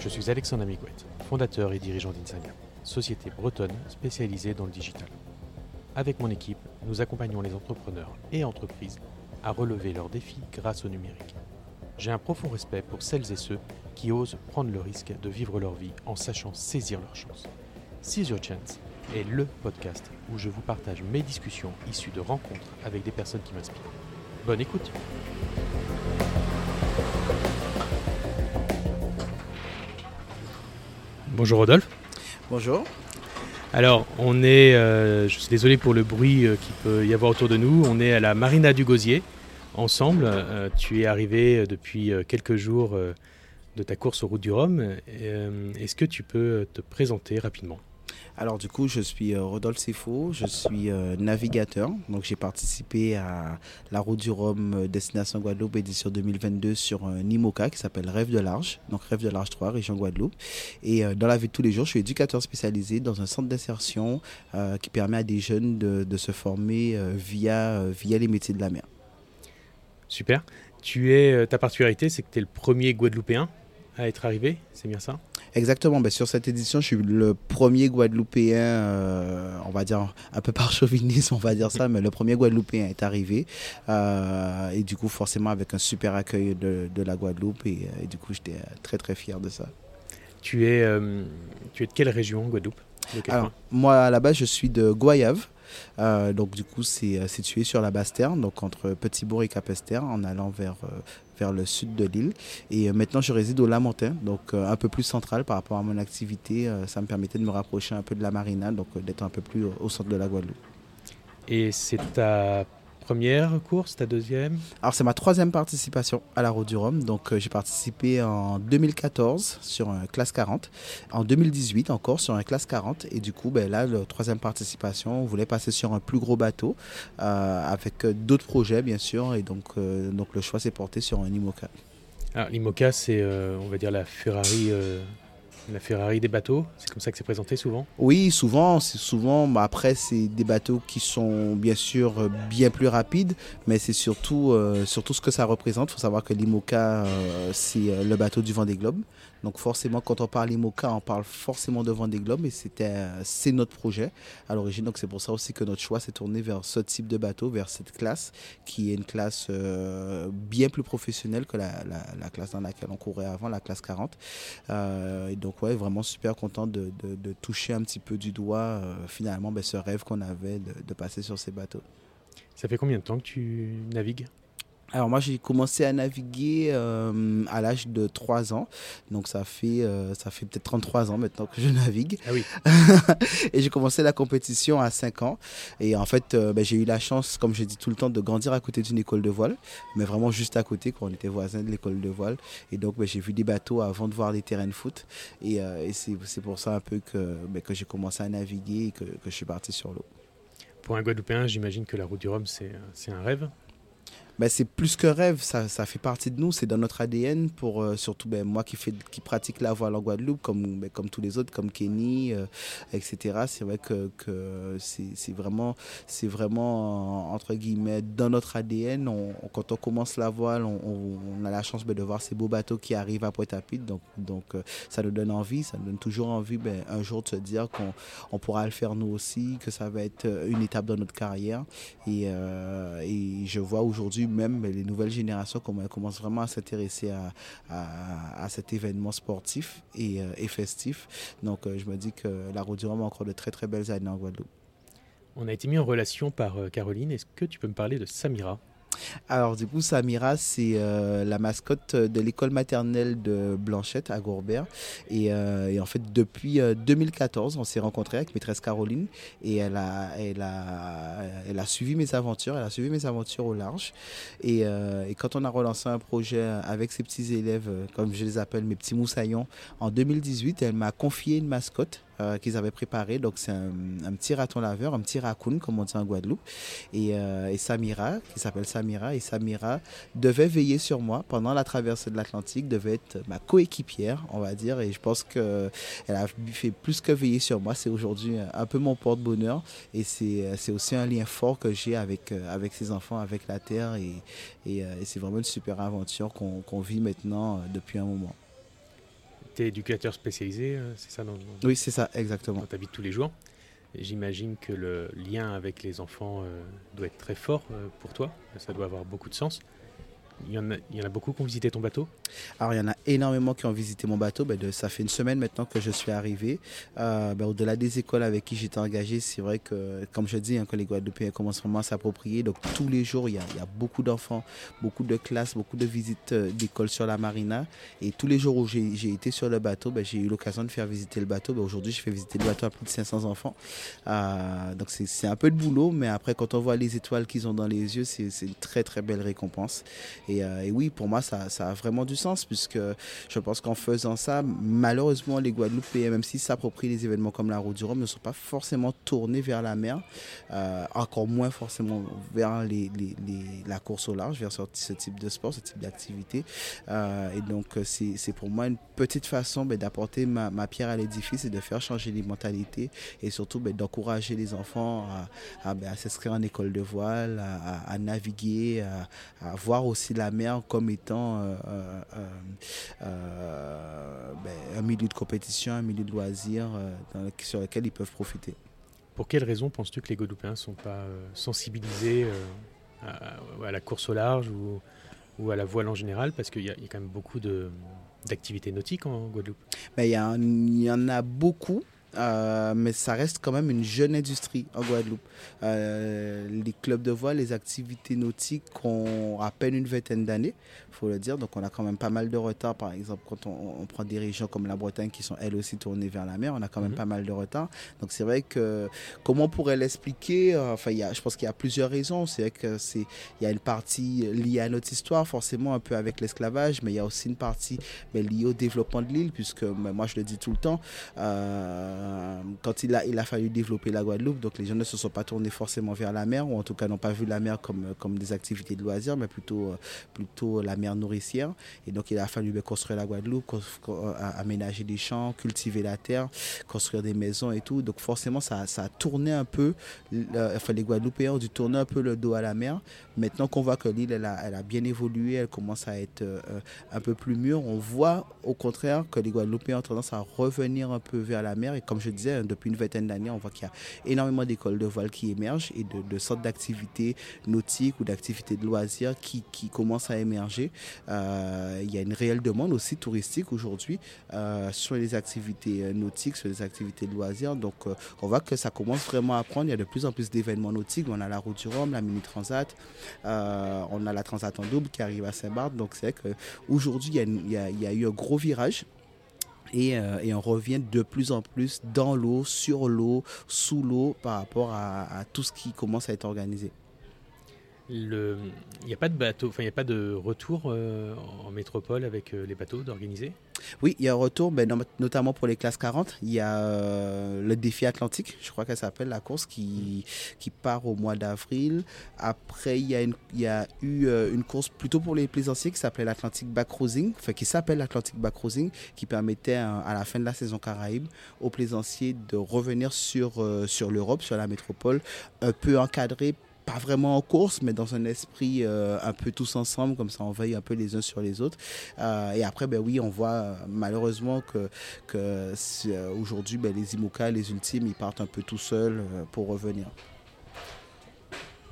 Je suis Alexandre Amigouet, fondateur et dirigeant d'Insignia, société bretonne spécialisée dans le digital. Avec mon équipe, nous accompagnons les entrepreneurs et entreprises à relever leurs défis grâce au numérique. J'ai un profond respect pour celles et ceux qui osent prendre le risque de vivre leur vie en sachant saisir leur chance. Seize Your Chance est le podcast où je vous partage mes discussions issues de rencontres avec des personnes qui m'inspirent. Bonne écoute Bonjour Rodolphe. Bonjour. Alors, on est, euh, je suis désolé pour le bruit euh, qu'il peut y avoir autour de nous, on est à la Marina du Gosier ensemble. Euh, tu es arrivé depuis quelques jours de ta course aux routes du Rhum. Est-ce que tu peux te présenter rapidement? Alors du coup, je suis euh, Rodolphe Sefo, je suis euh, navigateur. Donc j'ai participé à la route du Rhum euh, Destination Guadeloupe édition 2022 sur un IMOCA qui s'appelle Rêve de large, donc Rêve de large 3, région Guadeloupe. Et dans la vie de tous les jours, je suis éducateur spécialisé dans un centre d'insertion qui permet à des jeunes de, se former via, via les métiers de la mer. Super. Tu es, ta particularité, c'est que tu es le premier Guadeloupéen à être arrivé, c'est bien ça Exactement, ben, sur cette édition, je suis le premier Guadeloupéen, euh, on va dire un peu par chauvinisme, on va dire ça, mais le premier Guadeloupéen est arrivé. Euh, et du coup, forcément, avec un super accueil de, la Guadeloupe. Et, et du coup, j'étais très, très fier de ça. Tu es, euh, tu es de quelle région, Guadeloupe? Alors, moi, à la base, je suis de Goyave. Euh, donc du coup, c'est euh, situé sur la Basse-Terre, donc entre Petit-Bourg et Capesterre, en allant vers, euh, vers le sud de l'île. Et maintenant, je réside au Lamentin, donc un peu plus central par rapport à mon activité. ça me permettait de me rapprocher un peu de la marina, donc d'être un peu plus au centre de la Guadeloupe. Et c'est ta première course, ta deuxième? Alors c'est ma troisième participation à la Route du Rhum. Donc euh, j'ai participé en 2014 sur un classe 40, en 2018 encore sur un classe 40 et du coup ben, là la troisième participation, on voulait passer sur un plus gros bateau euh, avec euh, d'autres projets bien sûr et donc, donc le choix s'est porté sur un IMOCA. Alors l'IMOCA c'est on va dire la Ferrari la Ferrari des bateaux, c'est comme ça que c'est présenté souvent? Oui, souvent. Souvent. Après, c'est des bateaux qui sont bien sûr euh, bien plus rapides, mais c'est surtout, euh, surtout ce que ça représente. Il faut savoir que l'IMOCA, euh, c'est le bateau du Vendée Globe. Donc forcément, quand on parle IMOCA, on parle forcément de Vendée Globe et c'était, c'est notre projet à l'origine. Donc c'est pour ça aussi que notre choix s'est tourné vers ce type de bateau, vers cette classe, qui est une classe bien plus professionnelle que la, la, classe dans laquelle on courait avant, la classe 40. et donc ouais, vraiment super content de, toucher un petit peu du doigt euh, finalement ben, ce rêve qu'on avait de passer sur ces bateaux. Ça fait combien de temps que tu navigues? Alors moi j'ai commencé à naviguer euh, à l'âge de 3 ans. Donc ça fait, euh, ça fait peut-être 33 ans maintenant que je navigue. Ah oui. et j'ai commencé la compétition à 5 ans. Et en fait euh, ben, j'ai eu la chance, comme je dis tout le temps, de grandir à côté d'une école de voile. Mais vraiment juste à côté quand on était voisins de l'école de voile. Et donc ben, j'ai vu des bateaux avant de voir des terrains de foot. Et, c'est pour ça un peu que, ben, que j'ai commencé à naviguer et que, que je suis parti sur l'eau. Pour un Guadeloupéen, j'imagine que la route du Rhum, c'est un rêve ben, c'est plus que rêve, ça, ça fait partie de nous, c'est dans notre ADN, pour euh, surtout ben, moi qui, fait, qui pratique la voile en Guadeloupe, comme, ben, comme tous les autres, comme Kenny, euh, etc. C'est vrai que, que c'est vraiment, vraiment, entre guillemets, dans notre ADN. On, quand on commence la voile, on, on a la chance ben, de voir ces beaux bateaux qui arrivent à Pointe-à-Pitre, donc, donc euh, ça nous donne envie, ça nous donne toujours envie ben, un jour de se dire qu'on on pourra le faire nous aussi, que ça va être une étape dans notre carrière. Et, et je vois aujourd'hui même les nouvelles générations commencent vraiment à s'intéresser à, cet événement sportif et, euh, festif. Donc euh, je me dis que la Route du Rhum a encore de très très belles années en Guadeloupe. On a été mis en relation par euh, Caroline. Est-ce que tu peux me parler de Samira? Alors du coup, Samira, c'est euh, la mascotte de l'école maternelle de Blanchette à Gourbert. Et, euh, en fait, depuis 2014, euh, on s'est rencontrés avec maîtresse Caroline et elle a, elle, a, elle a suivi mes aventures, elle a suivi mes aventures au large. Et, et quand on a relancé un projet avec ses petits élèves, comme je les appelle, mes petits moussaillons, en 2018, elle m'a confié une mascotte euh, qu'ils avaient préparé. Donc, c'est un, petit raton laveur, un petit raccoon, comme on dit en Guadeloupe. Et, et Samira, qui s'appelle Samira, et Samira devait veiller sur moi pendant la traversée de l'Atlantique, devait être ma coéquipière, on va dire. Et je pense qu'elle a fait plus que veiller sur moi. C'est aujourd'hui un peu mon porte-bonheur. Et c'est aussi un lien fort que j'ai avec, avec ses enfants, avec la terre. Et, et, c'est vraiment une super aventure qu'on vit maintenant depuis un moment. Tu es éducateur spécialisé, euh, c'est ça Oui, c'est ça, exactement. Tu habites tous les jours. J'imagine que le lien avec les enfants euh, doit être très fort euh, pour toi. Ça doit avoir beaucoup de sens. Il y, en a, beaucoup qui ont visité ton bateau? Alors, il y en a énormément qui ont visité mon bateau. Ben, ça fait une semaine maintenant que je suis arrivé. Euh, ben, au-delà des écoles avec qui j'étais engagé, c'est vrai que, comme je dis, hein, les Guadeloupéens commencent vraiment à s'approprier. Donc, tous les jours, il y a, beaucoup d'enfants, beaucoup de classes, beaucoup de visites euh, d'écoles sur la marina. Et tous les jours où j'ai été sur le bateau, ben, j'ai eu l'occasion de faire visiter le bateau. Aujourd'hui, je fais visiter le bateau à plus de 500 enfants. Euh, donc, c'est un peu de boulot, mais après, quand on voit les étoiles qu'ils ont dans les yeux, c'est une très, très belle récompense. Euh, et, oui, pour moi, ça, a vraiment du sens, puisque je pense qu'en faisant ça, malheureusement, les Guadeloupéens, même s'ils s'approprient les événements comme la route du Rhum, ne sont pas forcément tournés vers la mer, euh, encore moins forcément vers la course au large, vers ce, type de sport, ce type d'activité. Euh, et donc, c'est pour moi une petite façon ben, d'apporter ma, pierre à l'édifice et de faire changer les mentalités et surtout ben, d'encourager les enfants à, ben, s'inscrire en école de voile, à, à naviguer, à, voir aussi la mer comme étant euh, euh, euh, ben, un milieu de compétition, un milieu de loisirs sur lequel ils peuvent profiter. Pour quelles raisons penses-tu que les Guadeloupéens ne sont pas sensibilisés à, la course au large ou, ou à la voile en général? Parce qu'il y, a quand même beaucoup d'activités nautiques en Guadeloupe. Ben, il y, en a beaucoup. Euh, mais ça reste quand même une jeune industrie en Guadeloupe. Euh, les clubs de voile, les activités nautiques ont à peine une vingtaine d'années, il faut le dire. Donc on a quand même pas mal de retard. Par exemple, quand on, prend des régions comme la Bretagne qui sont elles aussi tournées vers la mer, on a quand même mhm. pas mal de retard. Donc c'est vrai que comment on pourrait l'expliquer? Enfin, y a, je pense qu'il y a plusieurs raisons. C'est vrai que c'est il y a une partie liée à notre histoire, forcément un peu avec l'esclavage, mais il y a aussi une partie mais, liée au développement de l'île, puisque moi je le dis tout le temps. Euh, euh, quand il a, fallu développer la Guadeloupe, donc les gens ne se sont pas tournés forcément vers la mer, ou en tout cas n'ont pas vu la mer comme, comme des activités de loisirs, mais plutôt, euh, plutôt la mer nourricière. Et donc il a fallu ben, construire la Guadeloupe, aménager des champs, cultiver la terre, construire des maisons et tout. Donc forcément, ça, a tourné un peu, enfin les Guadeloupéens ont dû tourner un peu le dos à la mer. Maintenant qu'on voit que l'île, elle a, bien évolué, elle commence à être euh, un peu plus mûre, on voit au contraire que les Guadeloupéens ont tendance à revenir un peu vers la mer. Je disais, hein, depuis une vingtaine d'années, on voit qu'il y a énormément d'écoles de voile qui émergent et de, sortes d'activités nautiques ou d'activités de loisirs qui, qui, commencent à émerger. Euh, il y a une réelle demande aussi touristique aujourd'hui euh, sur les activités nautiques, sur les activités de loisirs. Donc on voit que ça commence vraiment à prendre. Il y a de plus en plus d'événements nautiques. On a la route du Rhum, la mini transat. Euh, on a la Transat en double qui arrive à Saint-Barth. Donc c'est vrai qu'aujourd'hui, il y, a eu un gros virage. Euh, et, on revient de plus en plus dans l'eau, sur l'eau, sous l'eau par rapport à, tout ce qui commence à être organisé. Il n'y a pas de bateau, enfin il n'y a pas de retour euh, en métropole avec les bateaux d'organiser? Oui, il y a un retour, ben, notamment pour les classes 40. Il y a euh, le défi atlantique, je crois qu'elle s'appelle la course, qui, qui part au mois d'avril. Après, il y, a eu euh, une course plutôt pour les plaisanciers qui s'appelait l'Atlantic Back Cruising, enfin qui s'appelle l'Atlantic Back Cruising, qui permettait à la fin de la saison Caraïbe aux plaisanciers de revenir sur, euh, sur l'Europe, sur la métropole, un peu encadré pas vraiment en course, mais dans un esprit euh, un peu tous ensemble, comme ça on veille un peu les uns sur les autres. Euh, et après, ben oui, on voit euh, malheureusement que, que aujourd'hui, ben, les IMOCA, les ultimes, ils partent un peu tout seuls pour revenir.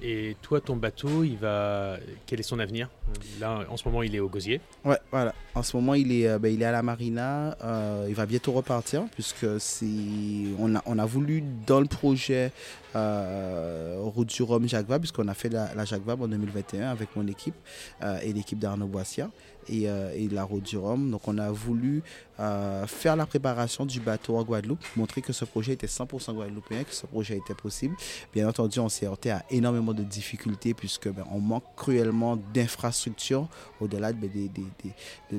Et toi, ton bateau, il va. Quel est son avenir? Là, en ce moment, il est au Gosier. Ouais, voilà. En ce moment, il est, ben, il est à la marina. il va bientôt repartir, puisque c'est. On a, voulu dans le projet euh, route du Rhum Jacques puisqu'on a fait la, la en 2021 avec mon équipe euh, et l'équipe d'Arnaud Boissia. Et, euh, et, la route du Rhum. Donc on a voulu faire la préparation du bateau en Guadeloupe, montrer que ce projet était 100% guadeloupéen, que ce projet était possible. Bien entendu, on s'est heurté à énormément de difficultés puisque ben, on manque cruellement d'infrastructures au-delà de,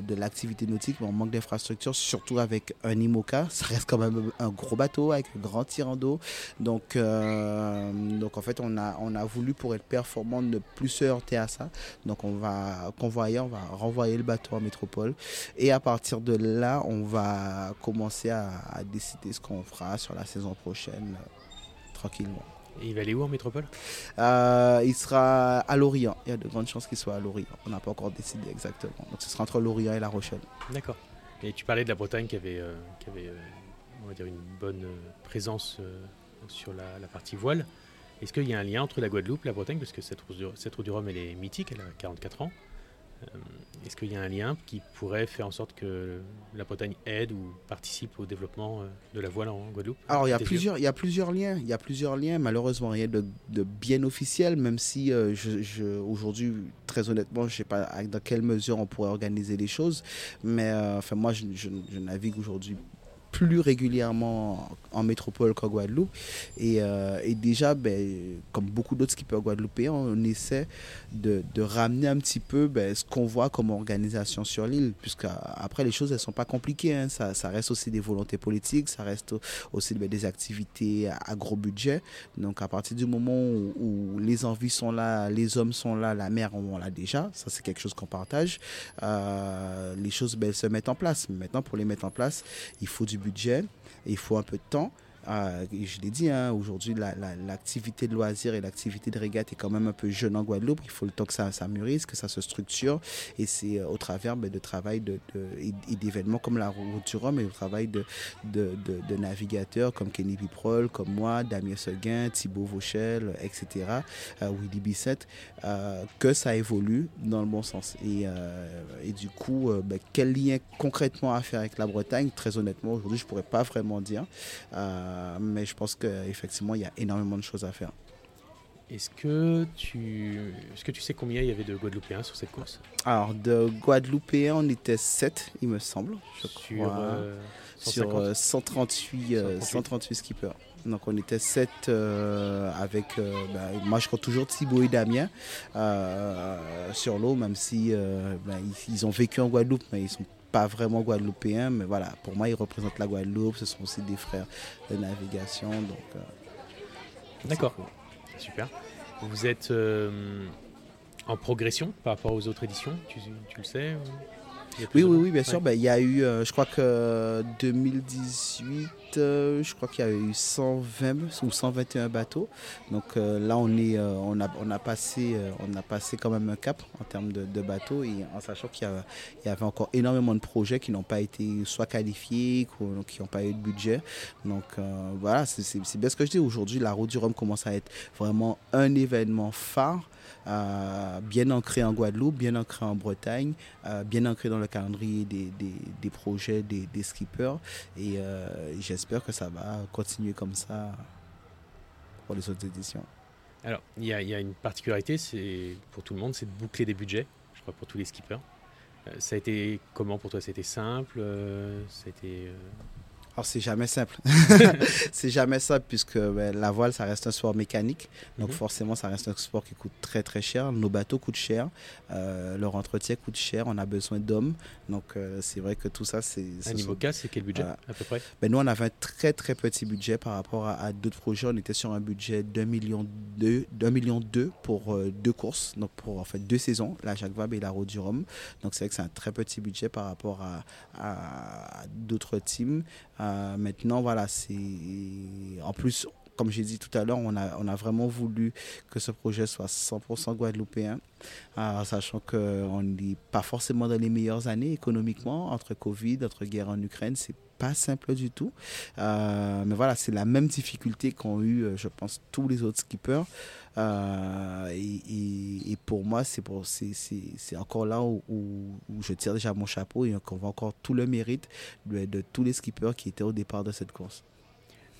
de, l'activité nautique, mais on manque d'infrastructures, surtout avec un IMOCA. Ça reste quand même un gros bateau avec un grand tirant d'eau. Donc, euh, donc en fait, on a, on a voulu pour être performant ne plus se heurter à ça. Donc on va convoyer, on va renvoyer le bateau en métropole. Et à partir de là, on va commencer à, décider ce qu'on fera sur la saison prochaine, euh, tranquillement. Et il va aller où en métropole? Euh, Il sera à Lorient. Il y a de grandes chances qu'il soit à Lorient. On n'a pas encore décidé exactement. Donc ce sera entre Lorient et La Rochelle. D'accord. Et tu parlais de la Bretagne qui avait, euh, qui avait on va dire une bonne présence sur la, la, partie voile. Est-ce qu'il y a un lien entre la Guadeloupe et la Bretagne? Parce que cette cette route du Rhum, elle est mythique, elle a 44 ans. Euh, est-ce qu'il y a un lien qui pourrait faire en sorte que la Bretagne aide ou participe au développement euh, de la voile en Guadeloupe Alors il y a plusieurs, il y a plusieurs liens, il y a plusieurs liens. Malheureusement rien de, bien officiel, même si euh, je, aujourd'hui, très honnêtement, je sais pas dans quelle mesure on pourrait organiser les choses, mais enfin moi je, je navigue aujourd'hui plus régulièrement en métropole qu'en Guadeloupe. Et, euh, et déjà, ben, comme beaucoup d'autres skippers guadeloupéens, on essaie de, ramener un petit peu ben, ce qu'on voit comme organisation sur l'île, puisque après les choses, elles sont pas compliquées. Hein. Ça, reste aussi des volontés politiques, ça reste aussi ben, des activités à, gros budget. Donc à partir du moment où, les envies sont là, les hommes sont là, la mer, on l'a déjà. Ça, c'est quelque chose qu'on partage. Euh, les choses ben, se mettent en place. Maintenant, pour les mettre en place, il faut du budget, il faut un peu de temps. Euh, je l'ai dit, hein, aujourd'hui, l'activité de loisir et l'activité de régate est quand même un peu jeune en Guadeloupe. Il faut le temps que ça, ça mûrisse, que ça se structure. Et c'est euh, au travers ben, de travail et, d'événements comme la Route du Rhum et au travail de, navigateurs comme Kenny Piprol, comme moi, Damien Seguin, Thibaut Vauchel, etc., euh, Willy Bissett, que ça évolue dans le bon sens. Et, et du coup, ben, quel lien concrètement à faire avec la Bretagne? Très honnêtement, aujourd'hui, je ne pourrais pas vraiment dire. Euh, mais je pense qu'effectivement, il y a énormément de choses à faire. Est-ce que, tu... Est que tu sais combien il y avait de Guadeloupéens sur cette course? Alors, de Guadeloupéens, on était 7, il me semble. Je sur, crois, sur 138, euh, 138. Euh, skippers. Donc, on était 7 avec. Bah, moi, je crois toujours Thibaut et Damien sur l'eau, même si bah, ils, ils, ont vécu en Guadeloupe, mais ils sont pas vraiment guadeloupéens, mais voilà, pour moi, ils représentent la Guadeloupe. Ce sont aussi des frères de navigation. Donc, euh, D'accord, super. Vous êtes euh, en progression par rapport aux autres éditions, tu, tu le sais oui, oui, oui, bien sûr. Ben, il y a eu, euh, je crois que 2018, euh, je crois qu'il y a eu 120 ou 121 bateaux. Donc euh, là, on, est, on, a, on, a passé, on a passé quand même un cap en termes de, bateaux, et en sachant qu'il y, avait encore énormément de projets qui n'ont pas été soit qualifiés, qui n'ont pas eu de budget. Donc voilà, c'est bien ce que je dis. Aujourd'hui, la route du Rhum commence à être vraiment un événement phare euh, bien ancré en Guadeloupe, bien ancré en Bretagne, euh, bien ancré dans le calendrier des, des, projets des, des, skippers. Et euh, j'espère que ça va continuer comme ça pour les autres éditions. Alors, il y, y, a une particularité, c'est pour tout le monde, c'est de boucler des budgets, je crois, pour tous les skippers. ça a été comment pour toi? C'était simple C'était alors, c'est jamais simple. c'est jamais simple puisque ben, la voile, ça reste un sport mécanique. Donc, mhm. forcément, ça reste un sport qui coûte très, très cher. Nos bateaux coûtent cher. Euh, leur entretien coûte cher. On a besoin d'hommes. Donc, euh, c'est vrai que tout ça, c'est. Un niveau cas, c'est quel budget à peu près? Ben, Nous, on avait un très, très petit budget par rapport à, d'autres projets. On était sur un budget d'un million deux, d'un million deux pour euh, deux courses. Donc, pour en fait deux saisons, la Jacques Vabre et la Route du Rhum. Donc, c'est vrai que c'est un très petit budget par rapport à, à d'autres teams. Euh, maintenant, voilà, c'est. En plus, comme j'ai dit tout à l'heure, on a, vraiment voulu que ce projet soit 100% guadeloupéen, euh, sachant qu'on n'est pas forcément dans les meilleures années économiquement, entre Covid, entre guerre en Ukraine, c'est pas simple du tout. Euh, mais voilà, c'est la même difficulté qu'ont eu, je pense, tous les autres skippers. Et, pour moi, c'est encore là où, je tire déjà mon chapeau et qu'on voit encore tout le mérite de tous les skippers qui étaient au départ de cette course.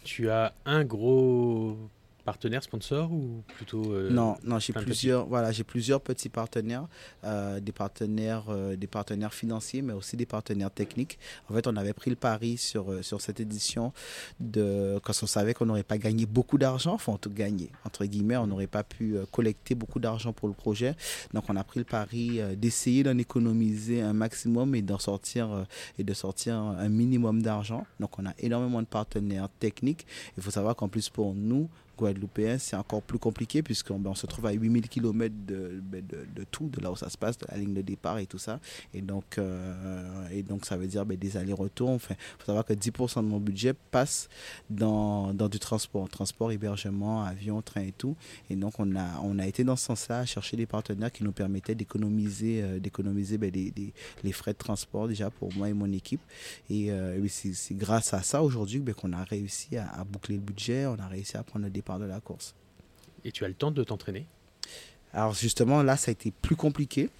Tu as un gros partenaire, sponsor ou plutôt euh, Non, non, j'ai plusieurs, voilà, j'ai plusieurs petits partenaires, euh, des partenaires, euh, des partenaires financiers, mais aussi des partenaires techniques. En fait, on avait pris le pari sur sur cette édition de quand on savait qu'on n'aurait pas gagné beaucoup d'argent, enfin tout gagné entre guillemets, on n'aurait pas pu collecter beaucoup d'argent pour le projet. Donc, on a pris le pari d'essayer d'en économiser un maximum et d'en sortir et de sortir un minimum d'argent. Donc, on a énormément de partenaires techniques. Il faut savoir qu'en plus pour nous guadeloupéen, c'est encore plus compliqué puisqu'on ben, on se trouve à 8000 km ben, de, de, tout, de là où ça se passe, de la ligne de départ et tout ça. Et donc, euh, et donc ça veut dire ben, des allers-retours. Enfin, il faut savoir que 10% de mon budget passe dans, dans, du transport, transport, hébergement, avion, train et tout. Et donc, on a, on a été dans ce sens-là à chercher des partenaires qui nous permettaient d'économiser euh, les, frais de transport déjà pour moi et mon équipe. Et, euh, c'est grâce à ça aujourd'hui qu'on a réussi à, à, boucler le budget, on a réussi à prendre des de la course. Et tu as le temps de t'entraîner? Alors justement, là, ça a été plus compliqué.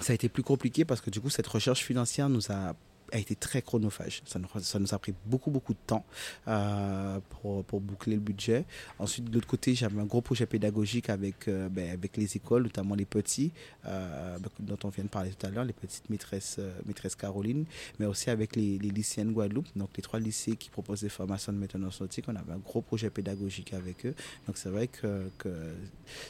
Ça a été plus compliqué parce que du coup, cette recherche financière nous a a été très chronophage. Ça nous, a pris beaucoup, beaucoup de temps euh, pour, pour, boucler le budget. Ensuite, de l'autre côté, j'avais un gros projet pédagogique avec, euh, ben, avec les écoles, notamment les petits, euh, ben, dont on vient de parler tout à l'heure, les petites maîtresses, maîtresses Caroline, mais aussi avec les, les lycéennes Guadeloupe, donc les trois lycées qui proposent des formations de maintenance nautique. On avait un gros projet pédagogique avec eux. Donc, c'est vrai que, que,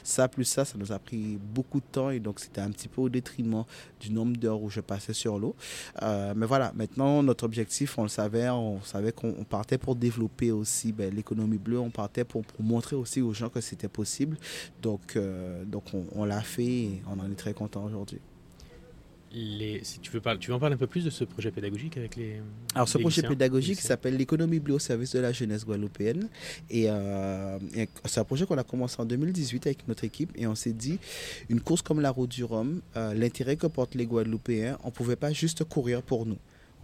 ça, plus ça, ça nous a pris beaucoup de temps et donc c'était un petit peu au détriment du nombre d'heures où je passais sur l'eau. mais voilà, maintenant, notre objectif, on le savait, on savait qu'on partait pour développer aussi ben, l'économie bleue, on partait pour, montrer aussi aux gens que c'était possible. Donc, euh, donc on, l'a fait et on en est très content aujourd'hui. Les, si tu veux, parler, tu veux en parler un peu plus de ce projet pédagogique avec les. Alors, ce projet pédagogique s'appelle l'économie bleue au service de la jeunesse guadeloupéenne. Et, euh, c'est un projet qu'on a commencé en 2018 avec notre équipe. Et on s'est dit, une course comme la route du Rhum, euh, l'intérêt que portent les Guadeloupéens, on ne pouvait pas juste courir pour nous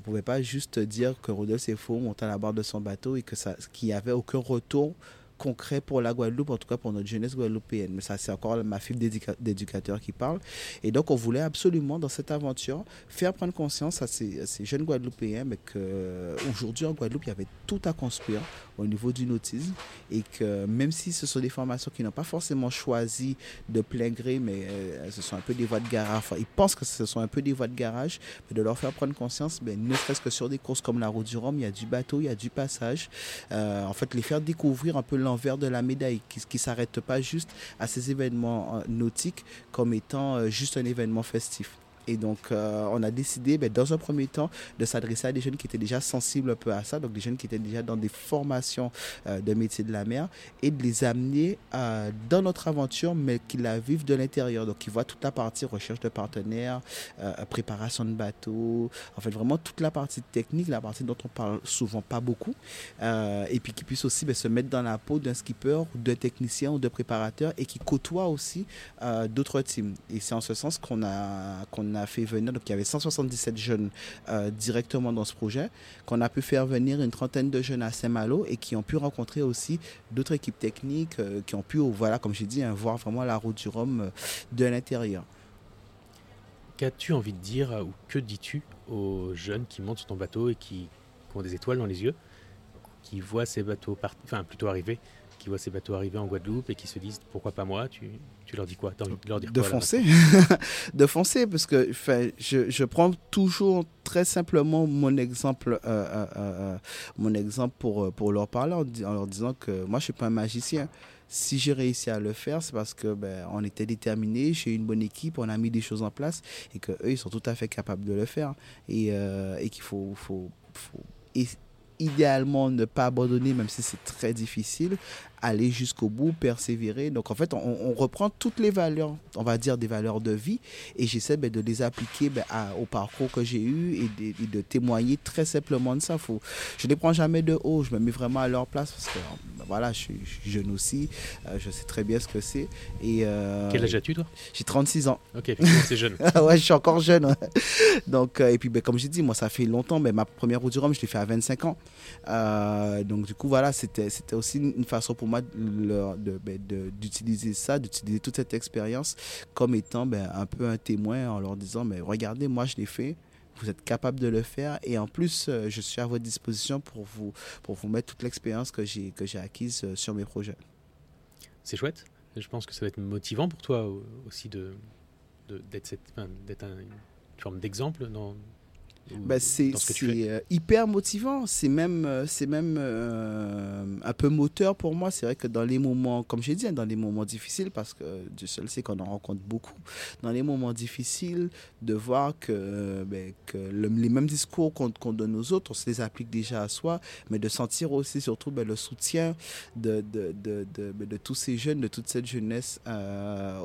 pouvait pas juste dire que Rodolphe faux montait à la barre de son bateau et que ça, qu'il n'y avait aucun retour concret pour la Guadeloupe, en tout cas pour notre jeunesse guadeloupéenne. Mais ça, c'est encore ma fibre d'éducateur qui parle. Et donc, on voulait absolument, dans cette aventure, faire prendre conscience à ces, jeunes Guadeloupéens qu'aujourd'hui, en Guadeloupe, il y avait tout à construire au niveau du nautisme et que même si ce sont des formations qui n'ont pas forcément choisi de plein gré, mais euh, ce sont un peu des voies de garage, enfin, ils pensent que ce sont un peu des voies de garage, mais de leur faire prendre conscience, ben, ne serait-ce que sur des courses comme la route du Rhum, il y a du bateau, il y a du passage. Euh, en fait, les faire découvrir un peu l'envers de la médaille, qui ne s'arrête pas juste à ces événements euh, nautiques comme étant euh, juste un événement festif. Et donc, euh, on a décidé, ben, dans un premier temps, de s'adresser à des jeunes qui étaient déjà sensibles un peu à ça, donc des jeunes qui étaient déjà dans des formations euh, de métier de la mer, et de les amener euh, dans notre aventure, mais qui la vivent de l'intérieur. Donc, ils voient toute la partie recherche de partenaires, préparation de bateaux, en fait, vraiment toute la partie technique, la partie dont on parle souvent pas beaucoup, et puis qui puissent aussi ben, se mettre dans la peau d'un skipper, d'un technicien ou de préparateur, et qui côtoient aussi d'autres teams. Et c'est en ce sens qu'on a a fait venir, donc il y avait 177 jeunes euh, directement dans ce projet, qu'on a pu faire venir une trentaine de jeunes à Saint-Malo et qui ont pu rencontrer aussi d'autres équipes techniques euh, qui ont pu, voilà, comme j'ai dit, hein, voir vraiment la route du Rhum euh, de l'intérieur. Qu'as-tu envie de dire ou que dis-tu aux jeunes qui montent sur ton bateau et qui, ont des étoiles dans les yeux, qui voient ces bateaux, enfin plutôt arriver qui voient ces bateaux arriver en Guadeloupe et qui se disent pourquoi pas moi? Tu, tu leur dis quoi? De, leur dire de foncer. De foncer parce que je, je, prends toujours très simplement mon exemple euh, euh, euh, mon exemple pour, pour leur parler en, leur disant que moi je suis pas un magicien. Si j'ai réussi à le faire, c'est parce que ben, on était déterminés, j'ai une bonne équipe, on a mis des choses en place et que eux ils sont tout à fait capables de le faire. Et, et qu'il faut, faut, faut idéalement ne pas abandonner, même si c'est très difficile, aller jusqu'au bout, persévérer. Donc en fait, on, reprend toutes les valeurs, on va dire des valeurs de vie, et j'essaie ben, de les appliquer ben, au parcours que j'ai eu et de, témoigner très simplement de ça. Faut, je ne les prends jamais de haut, je me mets vraiment à leur place parce que ben, voilà, je suis, jeune aussi, euh, je sais très bien ce que c'est. Et, euh, Quel âge as-tu toi? J'ai 36 ans. Ok, c'est jeune. ouais, je suis encore jeune. Donc, euh, et puis comme j'ai dit, moi ça fait longtemps, mais ma première route du Rhum, je l'ai fait à 25 ans. donc du coup, voilà, c'était aussi une façon pour moi ben, d'utiliser ça, d'utiliser toute cette expérience comme étant ben, un peu un témoin en leur disant, mais regardez, moi je l'ai fait, vous êtes capable de le faire et en plus euh, je suis à votre disposition pour vous pour vous mettre toute l'expérience que j'ai que j'ai acquise euh, sur mes projets. C'est chouette. Je pense que ça va être motivant pour toi aussi d'être une forme d'exemple bah, c'est euh, hyper motivant. C'est même, euh, c'est même euh, un peu moteur pour moi. C'est vrai que dans les moments, comme j'ai dit, hein, dans les moments difficiles, parce que Dieu seul sait qu'on en rencontre beaucoup, dans les moments difficiles, de voir que, ben, que les mêmes discours qu'on donne aux autres, on se les applique déjà à soi, mais de sentir aussi surtout ben, le soutien de, de, de, de, ben, de tous ces jeunes, de toute cette jeunesse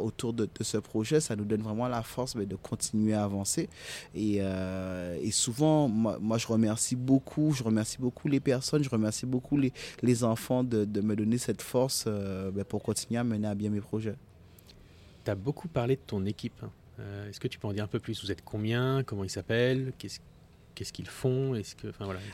autour de, ce projet, ça nous donne vraiment la force de continuer à avancer. Et, et souvent, moi, je remercie beaucoup, je remercie beaucoup les personnes, je remercie beaucoup les, les enfants de, de, me donner cette force euh, ben, pour continuer à mener à bien mes projets. Tu as beaucoup parlé de ton équipe. Hein. Euh, est-ce que tu peux en dire un peu plus? Vous êtes combien? Comment ils s'appellent? Qu'est-ce qu'ils font.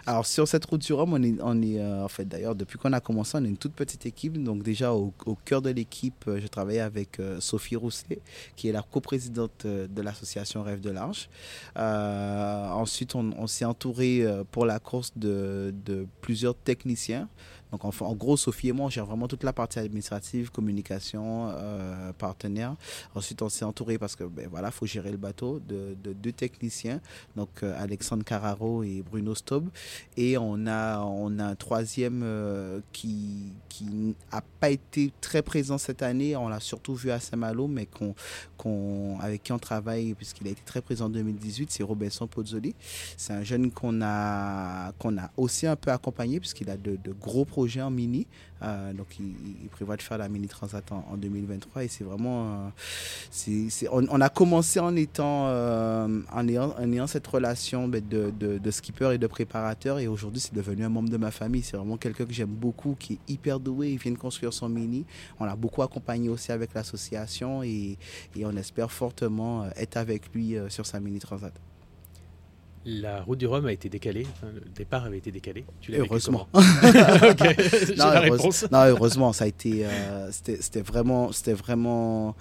Alors sur cette route du Rhum, on est, euh, en fait d'ailleurs depuis qu'on a commencé, on est une toute petite équipe. Donc déjà au, cœur de l'équipe, euh, je travaillais avec euh, Sophie Rousselet, qui est la coprésidente de l'association Rêve de l'Arche. ensuite, on, s'est entouré pour la course de plusieurs techniciens. Donc en, gros, Sophie et moi, on gère vraiment toute la partie administrative, communication, euh, partenaire. Ensuite, on s'est entouré parce que ben, voilà, faut gérer le bateau de, deux techniciens, donc euh, Alexandre Carraro et Bruno Staub. Et on a on a un troisième euh, qui qui n'a pas été très présent cette année. On l'a surtout vu à Saint-Malo, mais qu'on avec qui on travaille puisqu'il a été très présent en 2018, c'est Robinson Pozzoli. C'est un jeune qu'on a qu'on a aussi un peu accompagné puisqu'il a de, de gros projets projet en mini. Euh, donc, il, prévoit de faire la mini transat en, 2023 et c'est vraiment. Euh, on, a commencé en étant euh, en, ayant, cette relation ben, de, skipper et de préparateur et aujourd'hui c'est devenu un membre de ma famille. C'est vraiment quelqu'un que j'aime beaucoup, qui est hyper doué. Il vient de construire son mini. On l'a beaucoup accompagné aussi avec l'association et, on espère fortement être avec lui sur sa mini transat. La route du Rhum a été décalée, le départ avait été décalé. Tu heureusement. non, heureusement, ça a été, euh, c'était vraiment, c'était vraiment,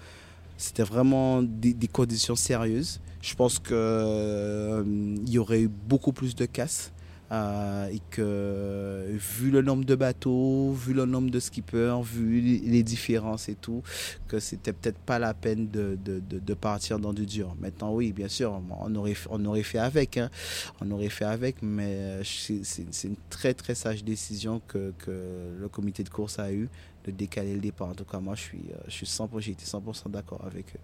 c'était vraiment des, conditions sérieuses. Je pense que euh, il y aurait eu beaucoup plus de casse. Euh, et que vu le nombre de bateaux, vu le nombre de skippers, vu les différences et tout, que c'était peut-être pas la peine de, de, de, partir dans du dur. Maintenant, oui, bien sûr, on aurait, on aurait fait avec, hein. on aurait fait avec, mais c'est une très très sage décision que, que le comité de course a eu de décaler le départ. En tout cas, moi, je suis, euh, je suis 100%, j'ai été 100% d'accord avec eux.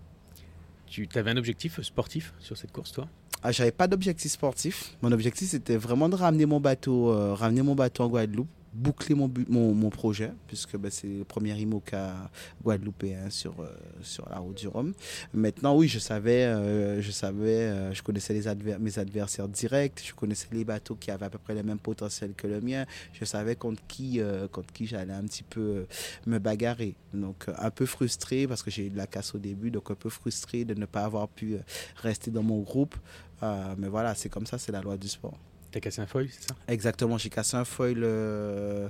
Tu avais un objectif sportif sur cette course, toi? Ah, J'avais pas d'objectif sportif. Mon objectif, c'était vraiment de ramener mon bateau, euh, ramener mon bateau en Guadeloupe boucler mon, mon, mon projet, puisque ben, c'est le premier IMOCA guadeloupéen sur, euh, sur la route du Rhum. Maintenant, oui, je savais, euh, je, savais je connaissais les mes adversaires directs, je connaissais les bateaux qui avaient à peu près le même potentiel que le mien, je savais contre qui, contre qui j'allais un petit peu me bagarrer. Donc, un peu frustré parce que j'ai eu de la casse au début, donc un peu frustré de ne pas avoir pu rester dans mon groupe. Mais voilà, c'est comme ça, c'est la loi du sport. T'as cassé un foil, c'est ça? Exactement, j'ai cassé un foil le,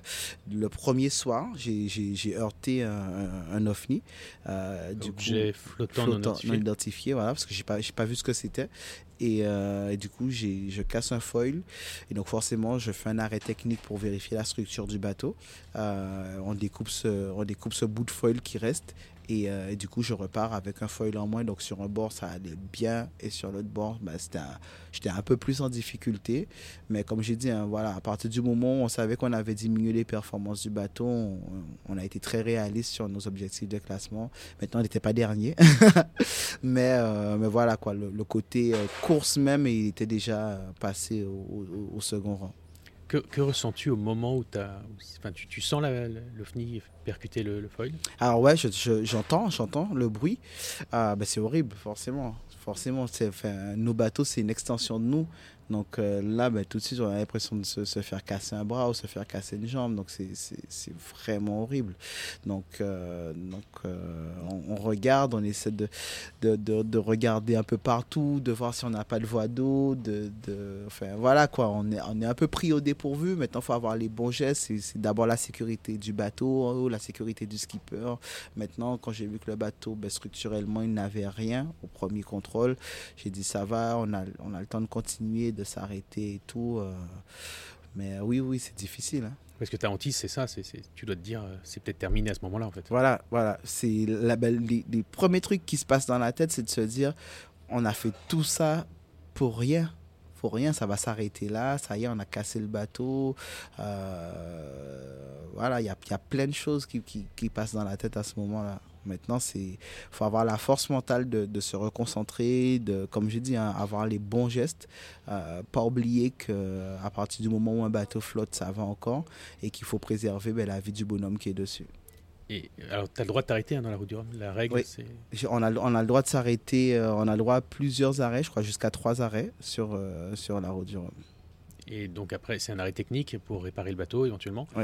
premier soir. J'ai heurté un, un, ovni. Euh, du Objet flottant, non identifié. voilà, parce que j'ai pas, pas vu ce que c'était. Et, euh, du coup, je casse un foil. Et donc, forcément, je fais un arrêt technique pour vérifier la structure du bateau. Euh, on, découpe ce, on découpe ce bout de foil qui reste. Euh, et, du coup, je repars avec un foil en moins. Donc, sur un bord, ça allait bien. Et sur l'autre bord, ben, j'étais un, peu plus en difficulté. Mais comme j'ai dit, hein, voilà, à partir du moment où on savait qu'on avait diminué les performances du bateau, on, a été très réaliste sur nos objectifs de classement. Maintenant, on n'était pas dernier. mais, euh, mais voilà, quoi, le, côté euh, course même, il était déjà passé au second rang. Que, ressens-tu au moment où as, enfin, tu, tu, sens l'OVNI percuter le, foil? Alors ouais, j'entends, j'entends le bruit. Ben c'est horrible, forcément. Forcément, nos bateaux, c'est une extension de nous. Donc euh, là, ben, tout de suite, on a l'impression de se, faire casser un bras ou se faire casser une jambe. Donc c'est vraiment horrible. Donc, euh, euh, on, regarde, on essaie de de, de, regarder un peu partout, de voir si on n'a pas de voie d'eau. De, enfin voilà quoi, on est, un peu pris au dépourvu. Maintenant, il faut avoir les bons gestes. C'est d'abord la sécurité du bateau, la sécurité du skipper. Maintenant, quand j'ai vu que le bateau, ben, structurellement, il n'avait rien au premier contrôle, j'ai dit ça va, on a, le temps de continuer s'arrêter et tout. Euh. Mais oui, oui, c'est difficile. Hein. Parce que ta hantise, c'est ça, c'est, tu dois te dire, c'est peut-être terminé à ce moment-là, en fait. Voilà, voilà. C'est la, les, les, premiers trucs qui se passent dans la tête, c'est de se dire, on a fait tout ça pour rien. Pour rien, ça va s'arrêter là. Ça y est, on a cassé le bateau. Euh, voilà, il y a, y a, plein de choses qui, qui, qui passent dans la tête à ce moment-là. Maintenant, il faut avoir la force mentale de, de se reconcentrer, de, comme j'ai dit, hein, avoir les bons gestes. Euh, pas oublier qu'à partir du moment où un bateau flotte, ça va encore et qu'il faut préserver ben, la vie du bonhomme qui est dessus. Et alors, tu as le droit de t'arrêter hein, dans la route du Rhum La règle, oui. c'est. On a, on a le droit de s'arrêter, euh, on a le droit à plusieurs arrêts, je crois jusqu'à trois arrêts sur, euh, sur la route du Rhum. Et donc, après, c'est un arrêt technique pour réparer le bateau éventuellement oui.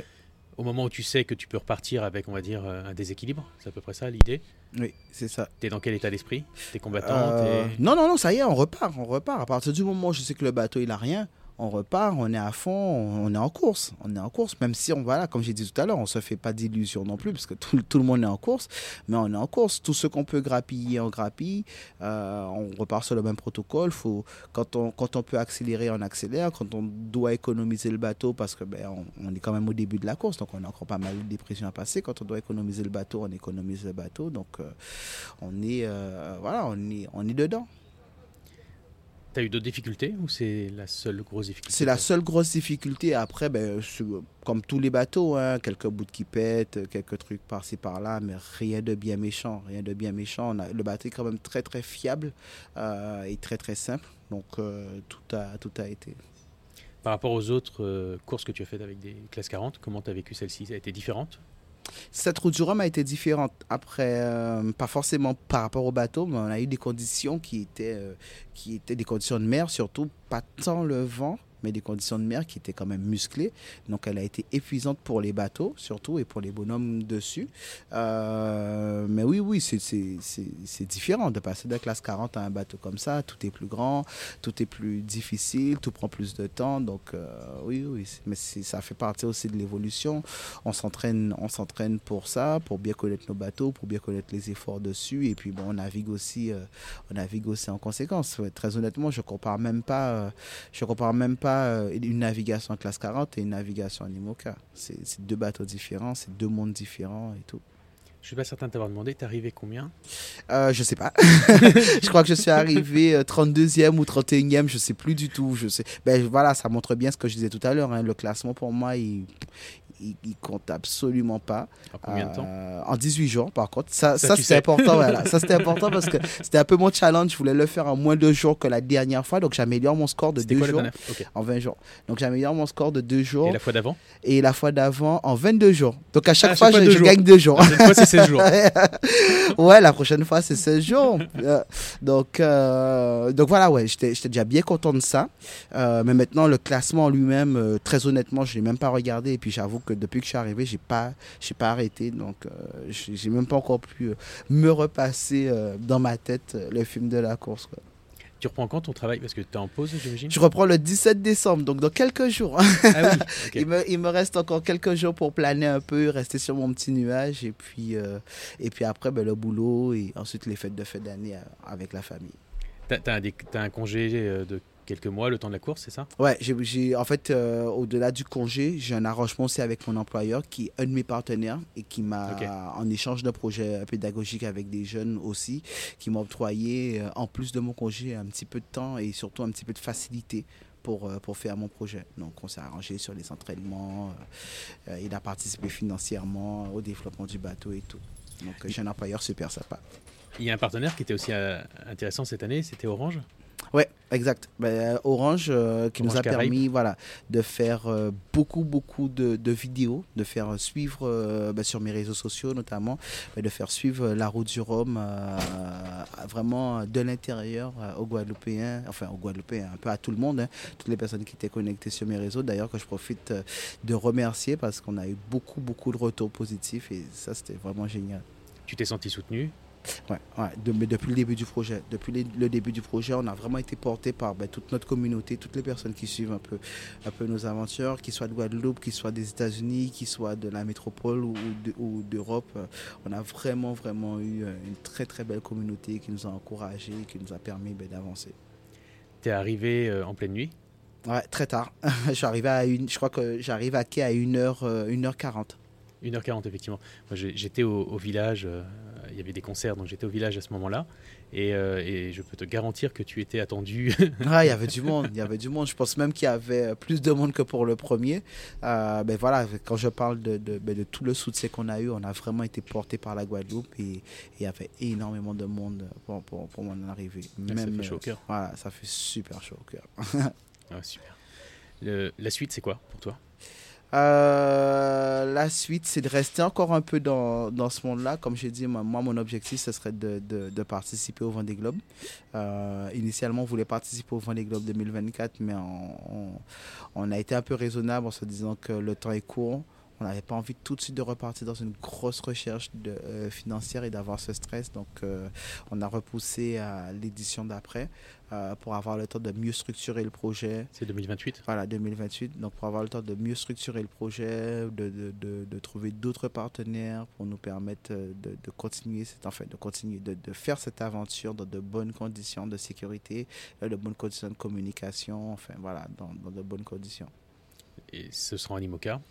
Au moment où tu sais que tu peux repartir avec, on va dire, un déséquilibre, c'est à peu près ça l'idée Oui, c'est ça. Tu es dans quel état d'esprit? Tu es combattant? Euh. Non, non, non, ça y est, on repart, on repart. À partir du moment où je sais que le bateau, il a rien, on repart, on est à fond, on est en course. On est en course, même si, on, voilà, comme j'ai dit tout à l'heure, on ne se fait pas d'illusions non plus, parce que tout, le monde est en course, mais on est en course. Tout ce qu'on peut grappiller, on grappille. Euh, on repart sur le même protocole. Faut, quand, on, quand on peut accélérer, on accélère. Quand on doit économiser le bateau, parce que ben, on, est quand même au début de la course, donc on a encore pas mal de pressions à passer. Quand on doit économiser le bateau, on économise le bateau. Donc euh, on, est, euh, voilà, on, est, on est dedans. Tu as eu d'autres difficultés ou c'est la seule grosse difficulté C'est la seule grosse difficulté. Après, ben, comme tous les bateaux, hein, quelques bouts qui pètent, quelques trucs par-ci par-là, mais rien de bien méchant. Rien de bien méchant. On a, le bateau est quand même très très fiable euh, et très très simple. Donc euh, tout, a, tout a été. Par rapport aux autres euh, courses que tu as faites avec des classes 40, comment tu as vécu celle-ci? Ça a été différente? Cette route du Rhum a été différente. Après, euh, pas forcément par rapport au bateau, mais on a eu des conditions qui étaient, euh, qui étaient des conditions de mer, surtout pas tant le vent, mais des conditions de mer qui étaient quand même musclées. Donc elle a été épuisante pour les bateaux, surtout, et pour les bonhommes dessus. Euh, mais oui, oui, c'est différent de passer de la classe 40 à un bateau comme ça. Tout est plus grand, tout est plus difficile, tout prend plus de temps. Donc euh, oui, oui, mais ça fait partie aussi de l'évolution. On s'entraîne pour ça, pour bien connaître nos bateaux, pour bien connaître les efforts dessus. Et puis bon, on navigue aussi, euh, on navigue aussi en conséquence. Très honnêtement, je compare même pas, je compare même pas une navigation en classe 40 et une navigation en IMOCA. C'est deux bateaux différents, c'est deux mondes différents et tout. Je suis pas certain de t'avoir demandé, t'es arrivé combien? Euh, Je sais pas. je crois que je suis arrivé 32e ou 31e, je sais plus du tout. Je sais. Ben voilà, ça montre bien ce que je disais tout à l'heure. Hein. Le classement pour moi, il, il, il, compte absolument pas. En combien de temps euh, En 18 jours, par contre. Ça, ça, ça c'était important. voilà. Ça, c'était important parce que c'était un peu mon challenge. Je voulais le faire en moins de jours que la dernière fois. Donc, j'améliore mon score de 2 jours okay. en 20 jours. Donc, j'améliore mon score de 2 jours. Et la fois d'avant? Et la fois d'avant en 22 jours. Donc, à chaque ah, fois, je, gagne 2 jours. La prochaine fois, c'est 16 jours. ouais, la prochaine fois, c'est 16 jours. donc, euh, donc, voilà, ouais. J'étais déjà bien content de ça. Euh, mais maintenant, le classement lui-même, euh, très honnêtement, je ne l'ai même pas regardé. Et puis, j'avoue que depuis que je suis arrivé, j'ai pas j'ai pas arrêté donc euh, j'ai même pas encore pu euh, me repasser euh, dans ma tête le film de la course quoi. Tu reprends quand ton travail? Parce que tu es en pause, j'imagine? Je reprends le 17 décembre, donc dans quelques jours. Ah oui, okay. il, me, il, me, reste encore quelques jours pour planer un peu, rester sur mon petit nuage. Et puis, euh, et puis après, ben, le boulot et ensuite les fêtes de fin d'année avec la famille. Tu as, as, un congé de quelques mois, le temps de la course, c'est ça? Ouais, j'ai en fait, euh, au-delà du congé, j'ai un arrangement aussi avec mon employeur qui est un de mes partenaires et qui m'a, okay. en échange d'un projet pédagogique avec des jeunes aussi, qui m'a octroyé, euh, en plus de mon congé, un petit peu de temps et surtout un petit peu de facilité pour, euh, pour faire mon projet. Donc on s'est arrangé sur les entraînements, euh, il a participé financièrement au développement du bateau et tout. Donc j'ai un employeur super sympa. Il y a un partenaire qui était aussi intéressant cette année, c'était Orange? Ouais, exact. Ben, Orange euh, qui Orange nous a Caraïbes. permis voilà, de faire euh, beaucoup, beaucoup de, de, vidéos, de faire suivre euh, ben, sur mes réseaux sociaux notamment, ben, de faire suivre la route du Rhum vraiment de l'intérieur aux Guadeloupéens, enfin aux Guadeloupéens, un peu à tout le monde, hein, toutes les personnes qui étaient connectées sur mes réseaux. D'ailleurs, que je profite de remercier parce qu'on a eu beaucoup, beaucoup de retours positifs et ça, c'était vraiment génial. Tu t'es senti soutenu? Ouais, ouais de, mais depuis le début du projet. Depuis les, le début du projet, on a vraiment été porté par ben, toute notre communauté, toutes les personnes qui suivent un peu, un peu nos aventures, qu'ils soient de Guadeloupe, qu'ils soient des États-Unis, qu'ils soient de la métropole ou, d'Europe. On a vraiment, vraiment eu une très, très belle communauté qui nous a encouragés, qui nous a permis ben, d'avancer. Tu es arrivé euh, en pleine nuit? Ouais, très tard. à une, je crois que j'arrive à quai à 1h, 1h40. 1h40, effectivement. Moi, j'étais au, village, euh, il y avait des concerts, donc j'étais au village à ce moment-là. Et, euh, et, je peux te garantir que tu étais attendu. ah, il y avait du monde, il y avait du monde. Je pense même qu'il y avait plus de monde que pour le premier. Euh, ben voilà, quand je parle de, de, ben de tout le soutien qu'on a eu, on a vraiment été porté par la Guadeloupe et, il y avait énormément de monde pour, pour, pour mon arrivée. même, ça fait chaud au cœur. Voilà, ça fait super chaud au cœur. ah, super. Le, la suite, c'est quoi pour toi? Euh, la suite, c'est de rester encore un peu dans, dans ce monde-là. Comme j'ai dit, moi, mon objectif, ce serait de, de, participer au Vendée Globe. Euh, initialement, on voulait participer au Vendée Globe 2024, mais on, on, a été un peu raisonnable en se disant que le temps est court. On n'avait pas envie tout de suite de repartir dans une grosse recherche de, euh, financière et d'avoir ce stress. Donc, euh, on a repoussé à l'édition d'après euh, pour avoir le temps de mieux structurer le projet. C'est 2028 Voilà, 2028. Donc, pour avoir le temps de mieux structurer le projet, de, de, de, de trouver d'autres partenaires pour nous permettre de, continuer, cette, en fait, de, continuer de, faire cette aventure dans de bonnes conditions de sécurité, de bonnes conditions de communication, enfin, voilà, dans, dans de bonnes conditions. Et ce sera en IMOCA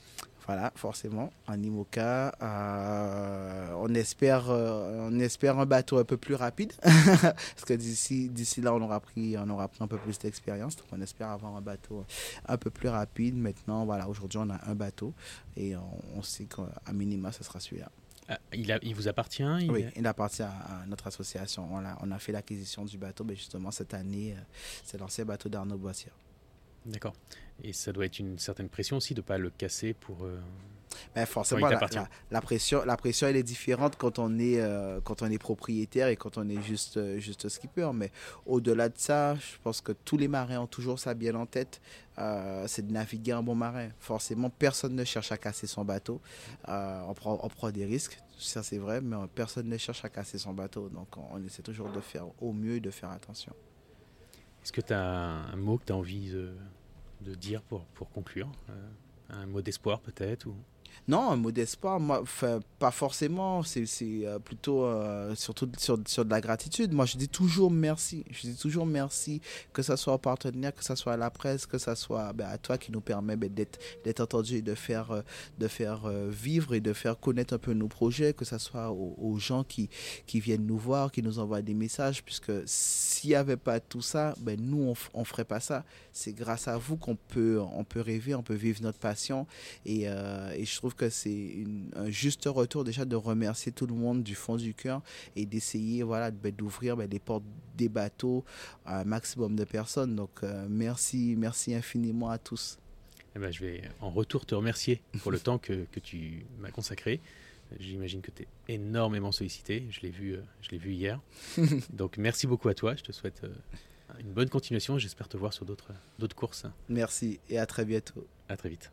voilà, forcément, en IMOCA. Euh, on, espère, euh, on espère un bateau un peu plus rapide, parce que d'ici, d'ici là, on aura, pris, on aura pris un peu plus d'expérience. Donc, on espère avoir un bateau un peu plus rapide. Maintenant, voilà, aujourd'hui, on a un bateau et on, sait qu'à minima, ce sera celui-là. Ah, il, a, il, vous appartient Oui, il appartient à, notre association. On a, on a fait l'acquisition du bateau, mais justement, cette année, euh, c'est l'ancien bateau d'Arnaud Boissière. D'accord. Et ça doit être une certaine pression aussi de ne pas le casser pour. Euh, ben forcément, la, la, pression, la pression, elle est différente quand on est, euh, quand on est propriétaire et quand on est juste, euh, juste skipper. Mais au-delà de ça, je pense que tous les marins ont toujours ça bien en tête. c'est de naviguer un bon marin. Forcément, personne ne cherche à casser son bateau. on, prend, on prend des risques, ça c'est vrai, mais personne ne cherche à casser son bateau. Donc on, essaie toujours de faire au mieux et de faire attention. Est-ce que tu as un mot que tu as envie de, de dire pour, pour conclure euh, Un mot d'espoir peut-être ou... Non, un mot d'espoir, moi, pas forcément. C'est euh, plutôt euh, surtout sur, sur, de la gratitude. Moi, je dis toujours merci. Je dis toujours merci, que ce soit aux partenaires, que ce soit à la presse, que ce soit ben, à toi qui nous permet ben, d'être entendu et de faire, euh, de faire vivre et de faire connaître un peu nos projets, que ce soit aux, gens qui, qui viennent nous voir, qui nous envoient des messages, puisque s'il n'y avait pas tout ça, ben, nous, on ne ferait pas ça. C'est grâce à vous qu'on peut, on peut rêver, on peut vivre notre passion. Et, et trouve que c'est un juste retour déjà de remercier tout le monde du fond du cœur et d'essayer voilà, ben, d'ouvrir ben, les portes des bateaux à un maximum de personnes. Donc euh, merci, merci infiniment à tous. Eh ben, je vais en retour te remercier pour le temps que, que tu m'as consacré. J'imagine que tu es énormément sollicité. Je l'ai vu, euh, je l'ai vu hier. Donc merci beaucoup à toi. Je te souhaite euh, une bonne continuation. J'espère te voir sur d'autres, d'autres courses. Merci et à très bientôt. À très vite.